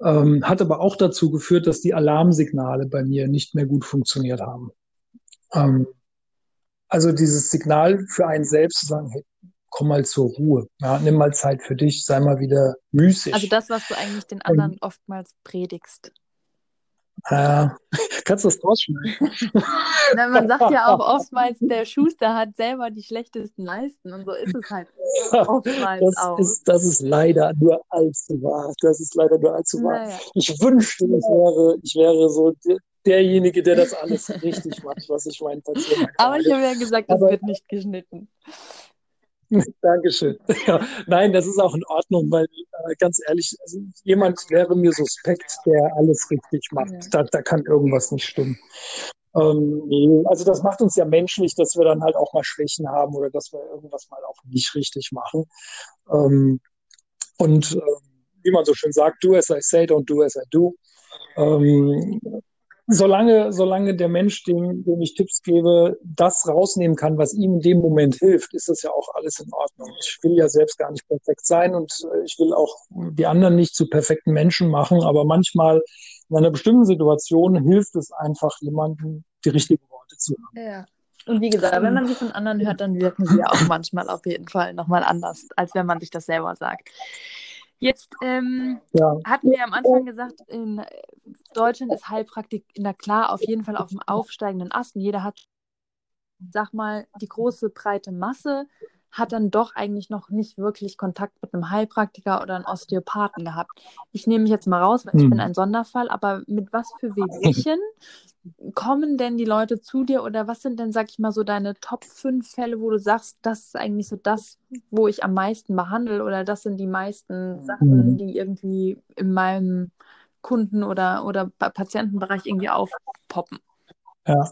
ähm, hat aber auch dazu geführt, dass die Alarmsignale bei mir nicht mehr gut funktioniert haben. Ähm, also dieses Signal für einen selbst zu sagen, hey, komm mal zur Ruhe, ja, nimm mal Zeit für dich, sei mal wieder müßig. Also das, was du eigentlich den anderen ähm, oftmals predigst. Äh, (laughs) kannst du das rausschneiden? Na, man sagt ja auch (laughs) oftmals, der Schuster hat selber die schlechtesten Leisten und so ist es halt oftmals das auch. Ist, das ist leider nur allzu wahr. Das ist leider nur allzu wahr. Naja. Ich wünschte, ich wäre, ich wäre so derjenige, der das alles richtig macht, was ich meinen Patienten Aber ich habe ja gesagt, es wird nicht geschnitten. (laughs) Dankeschön. Ja, nein, das ist auch in Ordnung, weil äh, ganz ehrlich, also jemand wäre mir suspekt, der alles richtig macht. Ja. Da, da kann irgendwas nicht stimmen. Ähm, also das macht uns ja menschlich, dass wir dann halt auch mal Schwächen haben oder dass wir irgendwas mal auch nicht richtig machen. Ähm, und äh, wie man so schön sagt, do as I say, don't do as I do. Ähm, solange, solange der Mensch, dem, dem ich Tipps gebe, das rausnehmen kann, was ihm in dem Moment hilft, ist das ja auch alles in Ordnung. Ich will ja selbst gar nicht perfekt sein und äh, ich will auch die anderen nicht zu perfekten Menschen machen, aber manchmal in einer bestimmten Situation hilft es einfach, jemandem die richtigen Worte zu haben. Ja. Und wie gesagt, wenn man sie von anderen hört, dann wirken sie ja auch manchmal auf jeden Fall nochmal anders, als wenn man sich das selber sagt. Jetzt ähm, ja. hatten wir am Anfang gesagt, in Deutschland ist Heilpraktik, na klar, auf jeden Fall auf dem aufsteigenden Ast. Und jeder hat, sag mal, die große breite Masse hat dann doch eigentlich noch nicht wirklich Kontakt mit einem Heilpraktiker oder einem Osteopathen gehabt. Ich nehme mich jetzt mal raus, weil hm. ich bin ein Sonderfall, aber mit was für Wehwehchen (laughs) kommen denn die Leute zu dir oder was sind denn, sag ich mal, so deine Top 5 Fälle, wo du sagst, das ist eigentlich so das, wo ich am meisten behandle oder das sind die meisten Sachen, mhm. die irgendwie in meinem Kunden- oder, oder Patientenbereich irgendwie aufpoppen? Ja.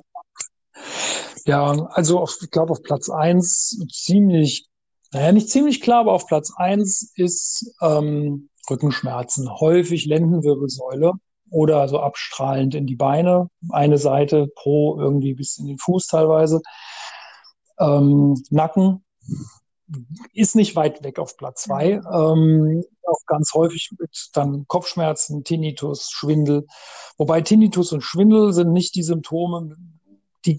Ja, also auf, ich glaube auf Platz 1 ziemlich, naja, nicht ziemlich klar, aber auf Platz 1 ist ähm, Rückenschmerzen, häufig Lendenwirbelsäule oder so abstrahlend in die Beine, eine Seite pro irgendwie bis in den Fuß teilweise. Ähm, Nacken ist nicht weit weg auf Platz zwei. Ähm, auch ganz häufig mit dann Kopfschmerzen, Tinnitus, Schwindel. Wobei Tinnitus und Schwindel sind nicht die Symptome, die,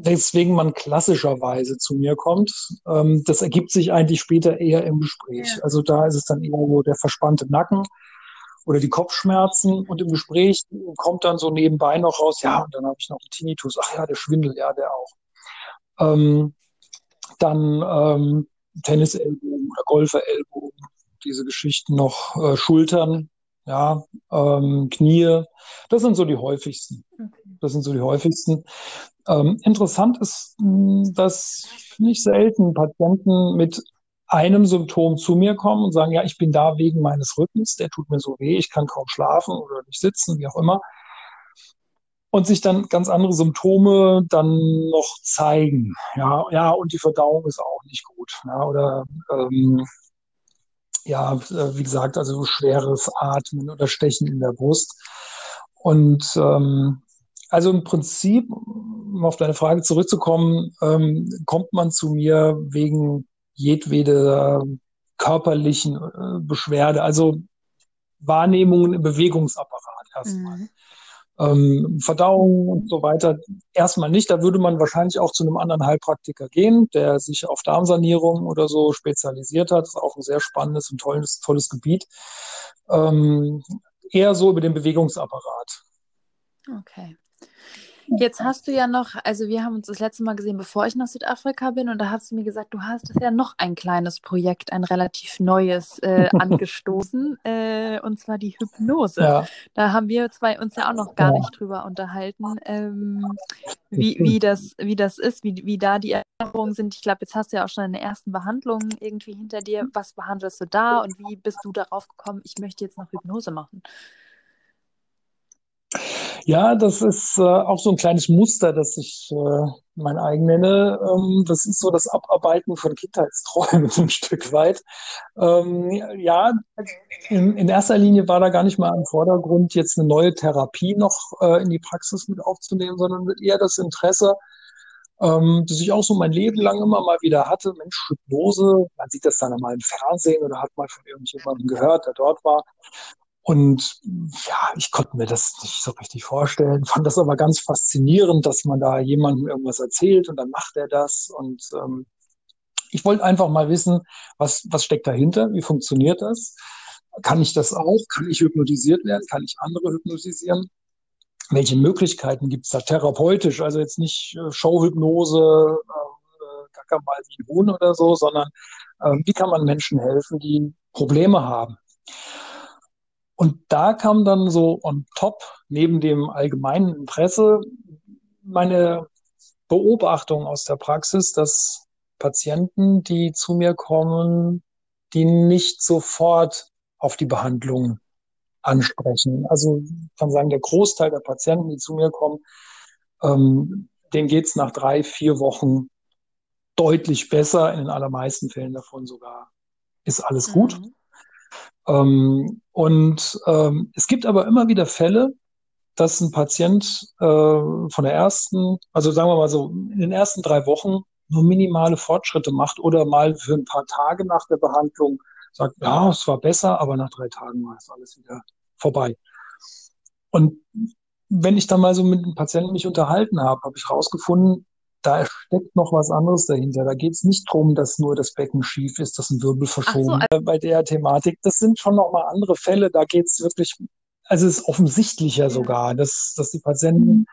deswegen man klassischerweise zu mir kommt. Ähm, das ergibt sich eigentlich später eher im Gespräch. Ja. Also da ist es dann eher so der verspannte Nacken oder die Kopfschmerzen und im Gespräch kommt dann so nebenbei noch raus, ja, und dann habe ich noch einen Tinnitus, ach ja, der Schwindel, ja, der auch. Ähm, dann ähm, Tennisellbogen oder Golferellbogen, diese Geschichten noch, äh, Schultern, ja, ähm, Knie, das sind so die häufigsten. Okay. Das sind so die häufigsten. Ähm, interessant ist, dass nicht selten Patienten mit einem Symptom zu mir kommen und sagen, ja, ich bin da wegen meines Rückens, der tut mir so weh, ich kann kaum schlafen oder nicht sitzen, wie auch immer. Und sich dann ganz andere Symptome dann noch zeigen. Ja, ja, und die Verdauung ist auch nicht gut. Ja, oder ähm, ja, äh, wie gesagt, also schweres Atmen oder Stechen in der Brust. Und ähm, also im Prinzip, um auf deine Frage zurückzukommen, ähm, kommt man zu mir wegen jedweder körperlichen äh, Beschwerde, also Wahrnehmungen im Bewegungsapparat erstmal. Mhm. Ähm, Verdauung und so weiter erstmal nicht. Da würde man wahrscheinlich auch zu einem anderen Heilpraktiker gehen, der sich auf Darmsanierung oder so spezialisiert hat. Das ist auch ein sehr spannendes und tolles, tolles Gebiet. Ähm, eher so über den Bewegungsapparat. Okay. Jetzt hast du ja noch, also wir haben uns das letzte Mal gesehen, bevor ich nach Südafrika bin, und da hast du mir gesagt, du hast ja noch ein kleines Projekt, ein relativ neues äh, (laughs) angestoßen, äh, und zwar die Hypnose. Ja. Da haben wir zwei uns ja auch noch gar ja. nicht drüber unterhalten, ähm, wie, wie, das, wie das ist, wie, wie da die Erfahrungen sind. Ich glaube, jetzt hast du ja auch schon eine ersten Behandlung irgendwie hinter dir. Was behandelst du da und wie bist du darauf gekommen, ich möchte jetzt noch Hypnose machen? Ja, das ist äh, auch so ein kleines Muster, das ich äh, mein eigen nenne. Ähm, das ist so das Abarbeiten von Kindheitsträumen (laughs) ein Stück weit. Ähm, ja, in, in, erster Linie war da gar nicht mal im Vordergrund, jetzt eine neue Therapie noch äh, in die Praxis mit aufzunehmen, sondern eher das Interesse, ähm, das ich auch so mein Leben lang immer mal wieder hatte. Mensch, Hypnose, man sieht das dann einmal im Fernsehen oder hat mal von irgendjemandem gehört, der dort war. Und ja, ich konnte mir das nicht so richtig vorstellen, fand das aber ganz faszinierend, dass man da jemandem irgendwas erzählt und dann macht er das. Und ähm, ich wollte einfach mal wissen, was, was steckt dahinter, wie funktioniert das? Kann ich das auch? Kann ich hypnotisiert werden? Kann ich andere hypnotisieren? Welche Möglichkeiten gibt es da therapeutisch? Also jetzt nicht äh, Showhypnose, äh, gacker mal wie Huhn oder so, sondern äh, wie kann man Menschen helfen, die Probleme haben? Und da kam dann so on top, neben dem allgemeinen Interesse, meine Beobachtung aus der Praxis, dass Patienten, die zu mir kommen, die nicht sofort auf die Behandlung ansprechen. Also ich kann sagen, der Großteil der Patienten, die zu mir kommen, ähm, denen geht's nach drei, vier Wochen deutlich besser, in den allermeisten Fällen davon sogar ist alles gut. Mhm. Ähm, und ähm, es gibt aber immer wieder Fälle, dass ein Patient äh, von der ersten, also sagen wir mal so, in den ersten drei Wochen nur minimale Fortschritte macht oder mal für ein paar Tage nach der Behandlung sagt, ja, es war besser, aber nach drei Tagen war es alles wieder vorbei. Und wenn ich dann mal so mit dem Patienten mich unterhalten habe, habe ich herausgefunden, da steckt noch was anderes dahinter. Da geht es nicht darum, dass nur das Becken schief ist, dass ein Wirbel verschoben so, bei der Thematik. Das sind schon noch mal andere Fälle. Da geht es wirklich, also es ist offensichtlicher ja. sogar, dass, dass die Patienten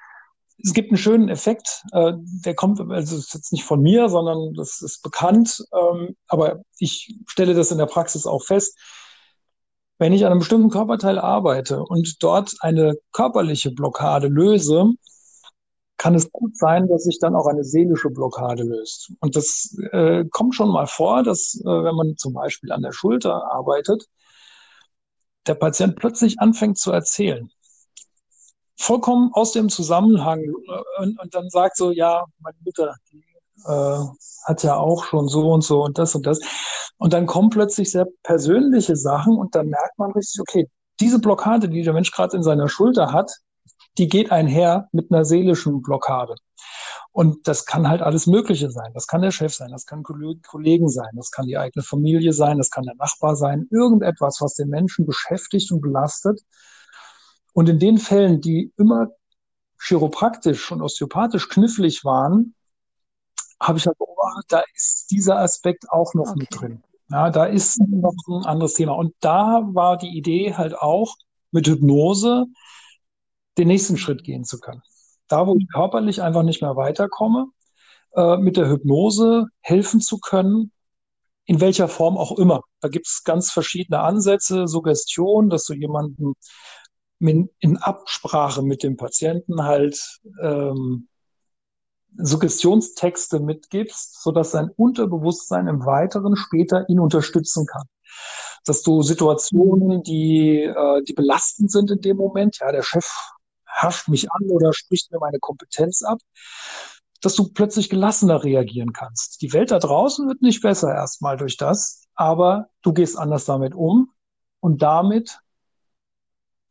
es gibt einen schönen Effekt, äh, der kommt, also ist jetzt nicht von mir, sondern das ist bekannt, ähm, aber ich stelle das in der Praxis auch fest. Wenn ich an einem bestimmten Körperteil arbeite und dort eine körperliche Blockade löse, kann es gut sein, dass sich dann auch eine seelische Blockade löst. Und das äh, kommt schon mal vor, dass äh, wenn man zum Beispiel an der Schulter arbeitet, der Patient plötzlich anfängt zu erzählen vollkommen aus dem Zusammenhang äh, und, und dann sagt so, ja, meine Mutter, die äh, hat ja auch schon so und so und das und das. Und dann kommen plötzlich sehr persönliche Sachen und dann merkt man richtig, okay, diese Blockade, die der Mensch gerade in seiner Schulter hat, die geht einher mit einer seelischen Blockade. Und das kann halt alles Mögliche sein. Das kann der Chef sein, das kann Kollegen sein, das kann die eigene Familie sein, das kann der Nachbar sein. Irgendetwas, was den Menschen beschäftigt und belastet. Und in den Fällen, die immer chiropraktisch und osteopathisch knifflig waren, habe ich halt beobachtet, da ist dieser Aspekt auch noch okay. mit drin. Ja, da ist noch ein anderes Thema. Und da war die Idee halt auch, mit Hypnose den nächsten Schritt gehen zu können. Da, wo ich körperlich einfach nicht mehr weiterkomme, äh, mit der Hypnose helfen zu können, in welcher Form auch immer. Da gibt es ganz verschiedene Ansätze, Suggestion, dass du jemanden in Absprache mit dem Patienten halt ähm, Suggestionstexte mitgibst, sodass sein Unterbewusstsein im Weiteren später ihn unterstützen kann. Dass du Situationen, die, äh, die belastend sind in dem Moment, ja, der Chef herrscht mich an oder spricht mir meine Kompetenz ab, dass du plötzlich gelassener reagieren kannst. Die Welt da draußen wird nicht besser erstmal durch das, aber du gehst anders damit um und damit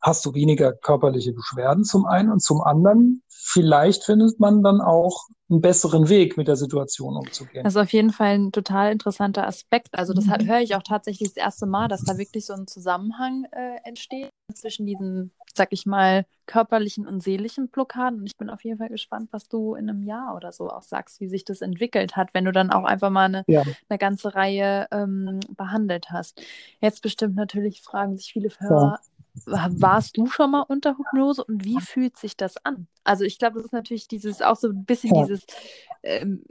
hast du weniger körperliche Beschwerden zum einen und zum anderen vielleicht findet man dann auch einen besseren Weg, mit der Situation umzugehen. Das ist auf jeden Fall ein total interessanter Aspekt. Also das mhm. höre ich auch tatsächlich das erste Mal, dass da wirklich so ein Zusammenhang äh, entsteht zwischen diesen, sag ich mal, körperlichen und seelischen Blockaden. Und ich bin auf jeden Fall gespannt, was du in einem Jahr oder so auch sagst, wie sich das entwickelt hat, wenn du dann auch einfach mal eine, ja. eine ganze Reihe ähm, behandelt hast. Jetzt bestimmt natürlich fragen sich viele Hörer, ja warst du schon mal unter Hypnose und wie fühlt sich das an? Also ich glaube, das ist natürlich dieses auch so ein bisschen ja. dieses ähm,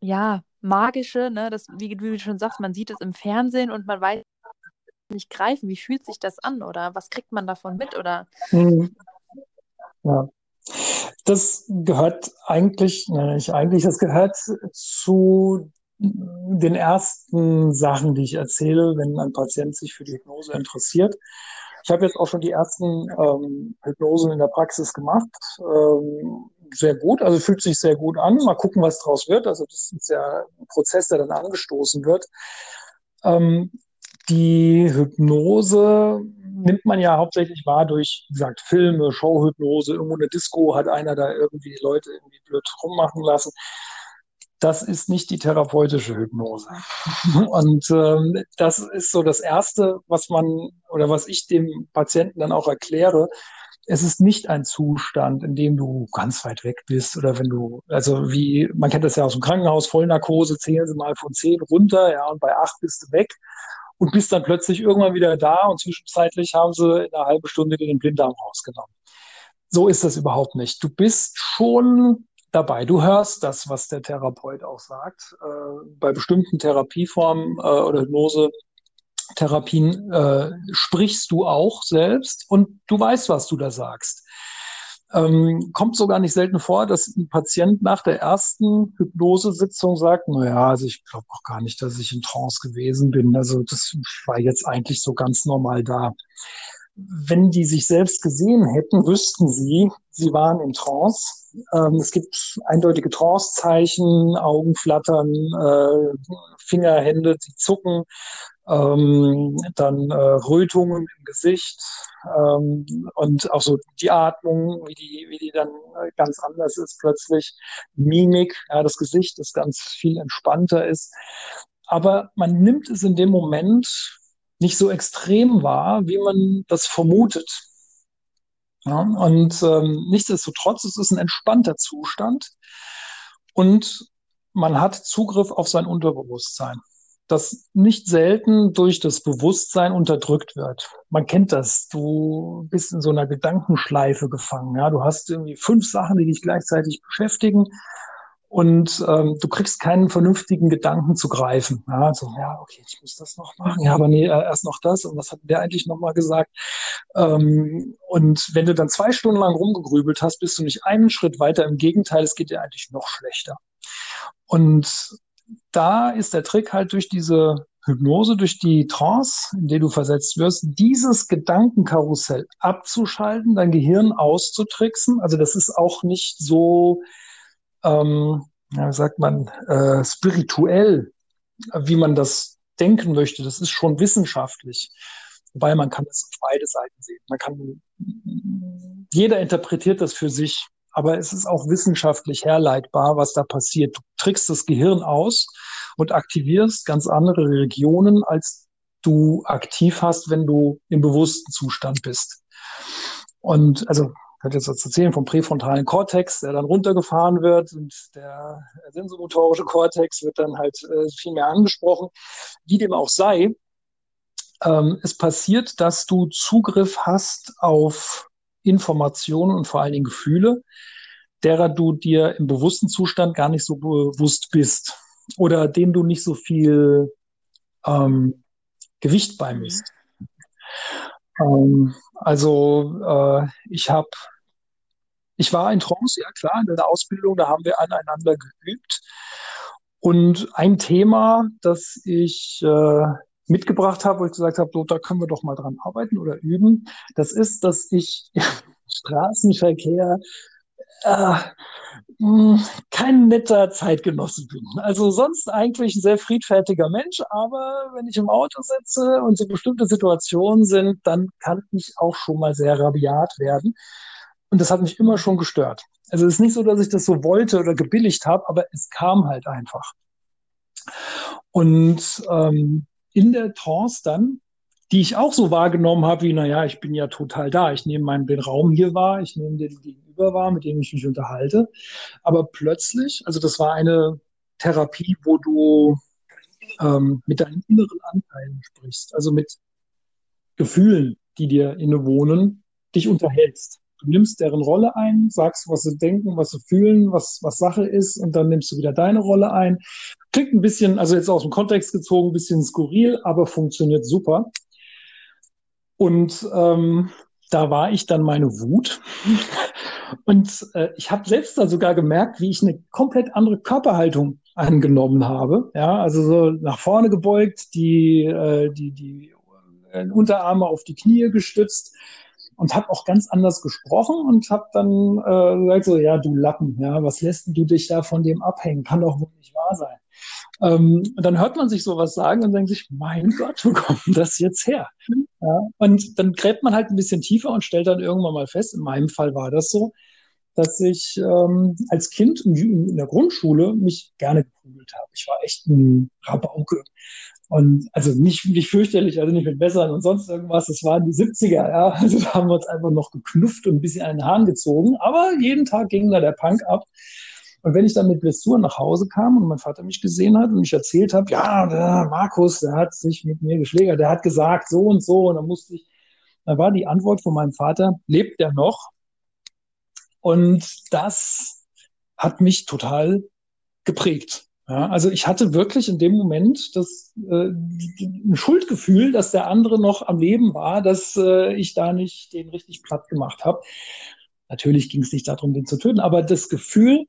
ja magische, ne? Das wie, wie du schon sagst, man sieht es im Fernsehen und man weiß nicht greifen. Wie fühlt sich das an oder was kriegt man davon mit oder? Mhm. Ja. Das gehört eigentlich, nicht eigentlich, das gehört zu den ersten Sachen, die ich erzähle, wenn ein Patient sich für die Hypnose interessiert. Ich habe jetzt auch schon die ersten ähm, Hypnosen in der Praxis gemacht. Ähm, sehr gut, also fühlt sich sehr gut an. Mal gucken, was draus wird. Also das ist ja ein Prozess, der dann angestoßen wird. Ähm, die Hypnose nimmt man ja hauptsächlich wahr durch, wie gesagt, Filme, Showhypnose. Irgendwo eine Disco hat einer da irgendwie Leute irgendwie blöd rummachen lassen das ist nicht die therapeutische Hypnose. (laughs) Und ähm, das ist so das Erste, was man oder was ich dem Patienten dann auch erkläre. Es ist nicht ein Zustand, in dem du ganz weit weg bist oder wenn du, also wie, man kennt das ja aus dem Krankenhaus, Vollnarkose, zählen sie mal von zehn runter, ja, und bei acht bist du weg und bist dann plötzlich irgendwann wieder da und zwischenzeitlich haben sie in einer halben Stunde den Blinddarm rausgenommen. So ist das überhaupt nicht. Du bist schon dabei. Du hörst das, was der Therapeut auch sagt. Äh, bei bestimmten Therapieformen äh, oder Hypnose-Therapien äh, sprichst du auch selbst und du weißt, was du da sagst. Ähm, kommt sogar nicht selten vor, dass ein Patient nach der ersten Hypnosesitzung sagt, na ja, also ich glaube auch gar nicht, dass ich in Trance gewesen bin. Also das war jetzt eigentlich so ganz normal da wenn die sich selbst gesehen hätten, wüssten sie, sie waren in Trance. Ähm, es gibt eindeutige Trancezeichen, Augen flattern, äh, Finger, Hände, die zucken, ähm, dann äh, Rötungen im Gesicht ähm, und auch so die Atmung, wie die, wie die dann ganz anders ist plötzlich. Mimik, ja, das Gesicht, das ganz viel entspannter ist. Aber man nimmt es in dem Moment nicht so extrem war, wie man das vermutet. Ja, und ähm, nichtsdestotrotz, es ist ein entspannter Zustand. und man hat Zugriff auf sein Unterbewusstsein, das nicht selten durch das Bewusstsein unterdrückt wird. Man kennt das. Du bist in so einer Gedankenschleife gefangen. Ja, du hast irgendwie fünf Sachen, die dich gleichzeitig beschäftigen und ähm, du kriegst keinen vernünftigen Gedanken zu greifen. Ja, also, ja, okay, ich muss das noch machen. Ja, aber nee, äh, erst noch das. Und was hat der eigentlich nochmal gesagt? Ähm, und wenn du dann zwei Stunden lang rumgegrübelt hast, bist du nicht einen Schritt weiter. Im Gegenteil, es geht dir eigentlich noch schlechter. Und da ist der Trick halt durch diese Hypnose, durch die Trance, in die du versetzt wirst, dieses Gedankenkarussell abzuschalten, dein Gehirn auszutricksen. Also das ist auch nicht so ähm, ja, sagt man, äh, spirituell, wie man das denken möchte. Das ist schon wissenschaftlich. Wobei man kann es auf beide Seiten sehen. Man kann, jeder interpretiert das für sich, aber es ist auch wissenschaftlich herleitbar, was da passiert. Du trickst das Gehirn aus und aktivierst ganz andere Regionen, als du aktiv hast, wenn du im bewussten Zustand bist. Und also könnte jetzt was erzählen vom präfrontalen Kortex, der dann runtergefahren wird und der sensomotorische Kortex wird dann halt äh, viel mehr angesprochen. Wie dem auch sei, ähm, es passiert, dass du Zugriff hast auf Informationen und vor allen Dingen Gefühle, derer du dir im bewussten Zustand gar nicht so bewusst bist oder denen du nicht so viel ähm, Gewicht beimisst. Ähm, also äh, ich habe ich war in Trance, ja klar, in der Ausbildung, da haben wir aneinander geübt. Und ein Thema, das ich äh, mitgebracht habe, wo ich gesagt habe, so, da können wir doch mal dran arbeiten oder üben, das ist, dass ich (laughs) Straßenverkehr äh, hm, kein netter Zeitgenosse bin. Also sonst eigentlich ein sehr friedfertiger Mensch, aber wenn ich im Auto sitze und so bestimmte Situationen sind, dann kann ich auch schon mal sehr rabiat werden. Und das hat mich immer schon gestört. Also es ist nicht so, dass ich das so wollte oder gebilligt habe, aber es kam halt einfach. Und ähm, in der Trance dann, die ich auch so wahrgenommen habe, wie, naja, ich bin ja total da. Ich nehme meinen, den Raum hier wahr, ich nehme den Gegenüber wahr, mit dem ich mich unterhalte. Aber plötzlich, also das war eine Therapie, wo du ähm, mit deinen inneren Anteilen sprichst, also mit Gefühlen, die dir innewohnen, dich unterhältst. Du nimmst deren Rolle ein, sagst, was sie denken, was sie fühlen, was, was Sache ist, und dann nimmst du wieder deine Rolle ein. Klingt ein bisschen, also jetzt aus dem Kontext gezogen, ein bisschen skurril, aber funktioniert super. Und ähm, da war ich dann meine Wut. (laughs) Und äh, ich habe selbst dann sogar gemerkt, wie ich eine komplett andere Körperhaltung angenommen habe. Ja, also so nach vorne gebeugt, die, äh, die, die äh, Unterarme auf die Knie gestützt, und habe auch ganz anders gesprochen und habe dann äh, gesagt so, ja, du Lappen, ja, was lässt du dich da von dem abhängen? Kann doch wohl nicht wahr sein. Ähm, und dann hört man sich sowas sagen und denkt sich, mein Gott, wo kommt das jetzt her? Ja, und dann gräbt man halt ein bisschen tiefer und stellt dann irgendwann mal fest, in meinem Fall war das so, dass ich ähm, als Kind in, in der Grundschule mich gerne geprügelt habe. Ich war echt ein Rabauke. Und also nicht, nicht fürchterlich, also nicht mit Messern und sonst irgendwas. Das waren die 70er, ja. (laughs) Also da haben wir uns einfach noch geknufft und ein bisschen den Haaren gezogen. Aber jeden Tag ging da der Punk ab. Und wenn ich dann mit Blessuren nach Hause kam und mein Vater mich gesehen hat und ich erzählt habe, ja, der Markus, der hat sich mit mir geschlägert, der hat gesagt so und so. Und dann musste ich, dann war die Antwort von meinem Vater, lebt er noch? Und das hat mich total geprägt. Ja, also ich hatte wirklich in dem Moment das äh, ein Schuldgefühl, dass der andere noch am Leben war, dass äh, ich da nicht den richtig platt gemacht habe. Natürlich ging es nicht darum, den zu töten, aber das Gefühl,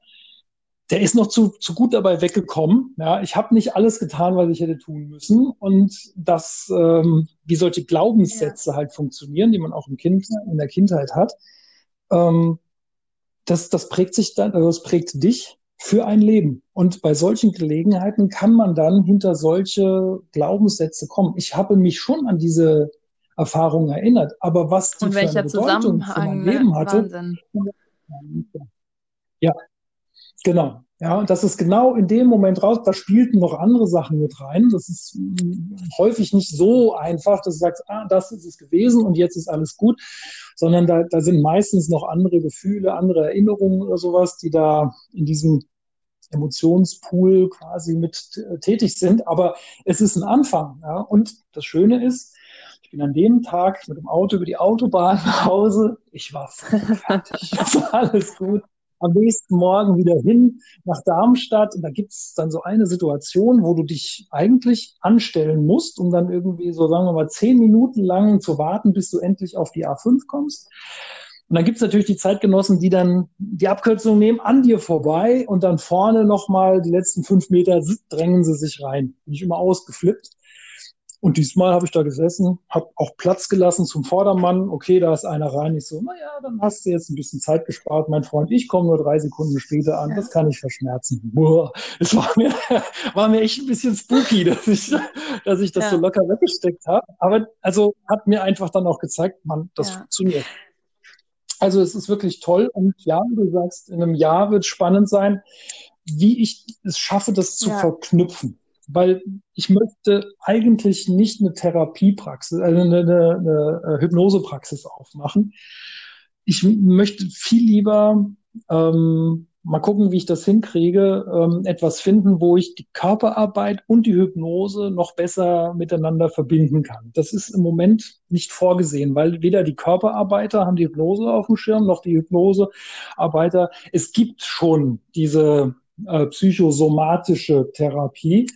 der ist noch zu, zu gut dabei weggekommen. Ja, ich habe nicht alles getan, was ich hätte tun müssen. Und das, ähm, wie solche Glaubenssätze ja. halt funktionieren, die man auch im kind, in der Kindheit hat, ähm, das, das prägt sich dann, also das prägt dich für ein Leben. Und bei solchen Gelegenheiten kann man dann hinter solche Glaubenssätze kommen. Ich habe mich schon an diese Erfahrung erinnert, aber was die Und welcher für eine Bedeutung für mein Leben hatte. Wahnsinn. Ja, genau. Ja, und das ist genau in dem Moment raus, da spielten noch andere Sachen mit rein. Das ist hm, häufig nicht so einfach, dass du sagst, ah, das ist es gewesen und jetzt ist alles gut, sondern da, da sind meistens noch andere Gefühle, andere Erinnerungen oder sowas, die da in diesem Emotionspool quasi mit äh, tätig sind. Aber es ist ein Anfang. Ja? Und das Schöne ist, ich bin an dem Tag mit dem Auto über die Autobahn nach Hause. Ich war (laughs) fertig. Alles gut am nächsten Morgen wieder hin nach Darmstadt und da gibt es dann so eine Situation, wo du dich eigentlich anstellen musst, um dann irgendwie so, sagen wir mal, zehn Minuten lang zu warten, bis du endlich auf die A5 kommst. Und dann gibt es natürlich die Zeitgenossen, die dann die Abkürzung nehmen, an dir vorbei und dann vorne nochmal die letzten fünf Meter drängen sie sich rein. Bin ich immer ausgeflippt. Und diesmal habe ich da gesessen, habe auch Platz gelassen zum Vordermann. Okay, da ist einer rein. Ich so, naja, dann hast du jetzt ein bisschen Zeit gespart, mein Freund. Ich komme nur drei Sekunden später an. Ja. Das kann ich verschmerzen. Boah, es war mir, (laughs) war mir echt ein bisschen spooky, dass ich, dass ich das ja. so locker weggesteckt habe. Aber also hat mir einfach dann auch gezeigt, man, das ja. funktioniert. Also es ist wirklich toll. Und ja, du sagst, in einem Jahr wird es spannend sein, wie ich es schaffe, das zu verknüpfen weil ich möchte eigentlich nicht eine Therapiepraxis, also eine, eine, eine Hypnosepraxis aufmachen. Ich möchte viel lieber ähm, mal gucken, wie ich das hinkriege, ähm, etwas finden, wo ich die Körperarbeit und die Hypnose noch besser miteinander verbinden kann. Das ist im Moment nicht vorgesehen, weil weder die Körperarbeiter haben die Hypnose auf dem Schirm, noch die Hypnosearbeiter. Es gibt schon diese äh, psychosomatische Therapie.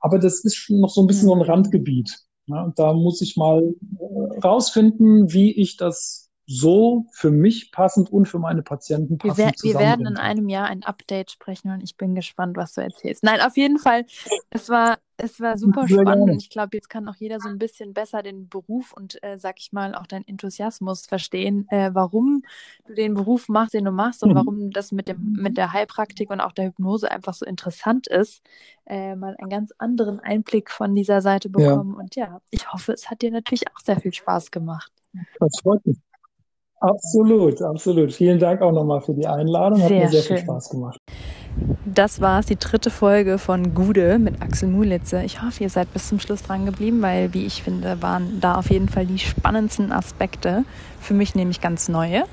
Aber das ist schon noch so ein bisschen so ein mhm. Randgebiet. Ja, da muss ich mal äh, rausfinden, wie ich das so für mich passend und für meine Patienten passend Wir, wir werden in einem Jahr ein Update sprechen und ich bin gespannt, was du erzählst. Nein, auf jeden Fall, es war, es war super Sehr spannend gerne. und ich glaube, jetzt kann auch jeder so ein bisschen besser den Beruf und, äh, sag ich mal, auch deinen Enthusiasmus verstehen, äh, warum du den Beruf machst, den du machst und mhm. warum das mit, dem, mit der Heilpraktik und auch der Hypnose einfach so interessant ist, äh, mal einen ganz anderen Einblick von dieser Seite bekommen. Ja. Und ja, ich hoffe, es hat dir natürlich auch sehr viel Spaß gemacht. Das freut mich. Absolut, absolut. Vielen Dank auch nochmal für die Einladung. Hat sehr mir sehr schön. viel Spaß gemacht. Das war es, die dritte Folge von Gude mit Axel Mulitze. Ich hoffe, ihr seid bis zum Schluss dran geblieben, weil, wie ich finde, waren da auf jeden Fall die spannendsten Aspekte. Für mich nämlich ganz neue.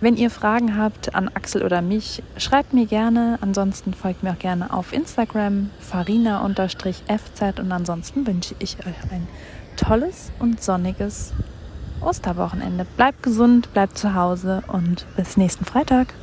Wenn ihr Fragen habt an Axel oder mich, schreibt mir gerne. Ansonsten folgt mir auch gerne auf Instagram farina-fz und ansonsten wünsche ich euch ein tolles und sonniges Osterwochenende. Bleibt gesund, bleibt zu Hause und bis nächsten Freitag.